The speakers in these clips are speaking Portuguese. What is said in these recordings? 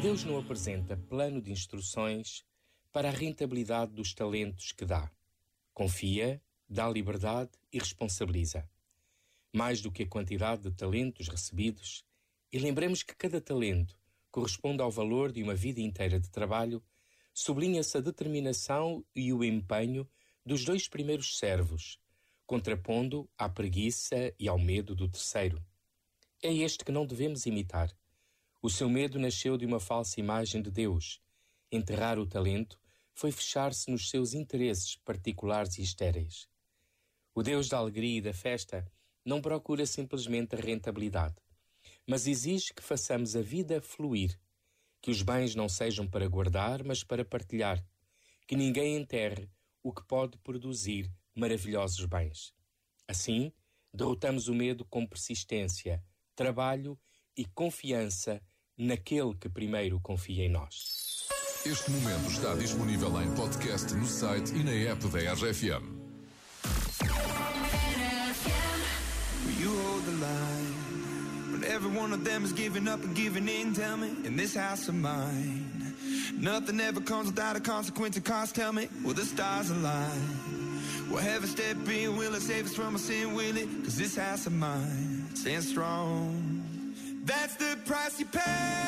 Deus não apresenta plano de instruções para a rentabilidade dos talentos que dá. Confia, dá liberdade e responsabiliza. Mais do que a quantidade de talentos recebidos, e lembremos que cada talento corresponde ao valor de uma vida inteira de trabalho, sublinha-se a determinação e o empenho dos dois primeiros servos, contrapondo à preguiça e ao medo do terceiro. É este que não devemos imitar o seu medo nasceu de uma falsa imagem de Deus. Enterrar o talento foi fechar-se nos seus interesses particulares e estéreis. O Deus da alegria e da festa não procura simplesmente a rentabilidade, mas exige que façamos a vida fluir, que os bens não sejam para guardar, mas para partilhar, que ninguém enterre o que pode produzir maravilhosos bens. Assim, derrotamos o medo com persistência, trabalho e confiança naquele que primeiro confia em nós. Este momento está disponível em podcast no site e na app da RFM. You hold the line when every one of them is giving up and giving in. Tell me, in this house of mine, nothing ever comes without a consequence of cost. Tell me, will the stars align? Will heaven step in? Will it save us from our sin? Will it? Cause this house of mine stands strong. That's the price you pay.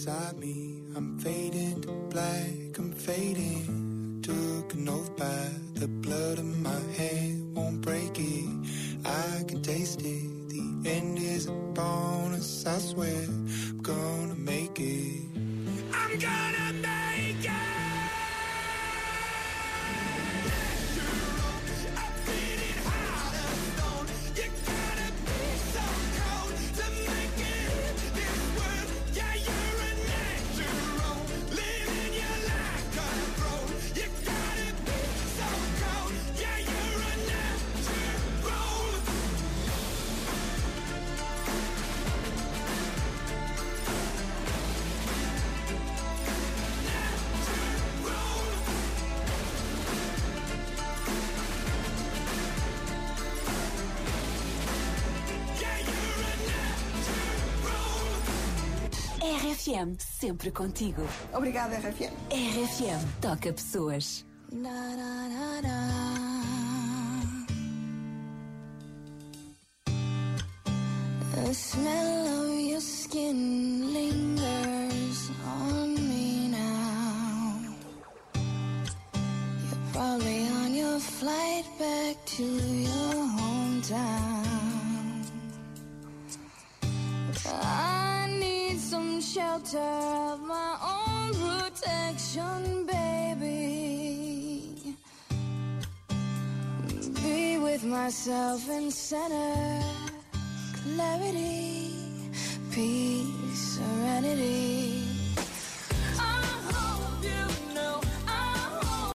Inside me, I'm fading to black. I'm fading. Took an oath by the blood of my hand. Won't break it. I can taste it. The end is a bonus. I swear I'm RFM, sempre contigo. Obrigada, RFM. RFM, toca pessoas. The smell of your skin lingers on me now. You're probably on your flight back to your hometown. I shelter of my own protection, baby. Be with myself in center clarity, peace, serenity.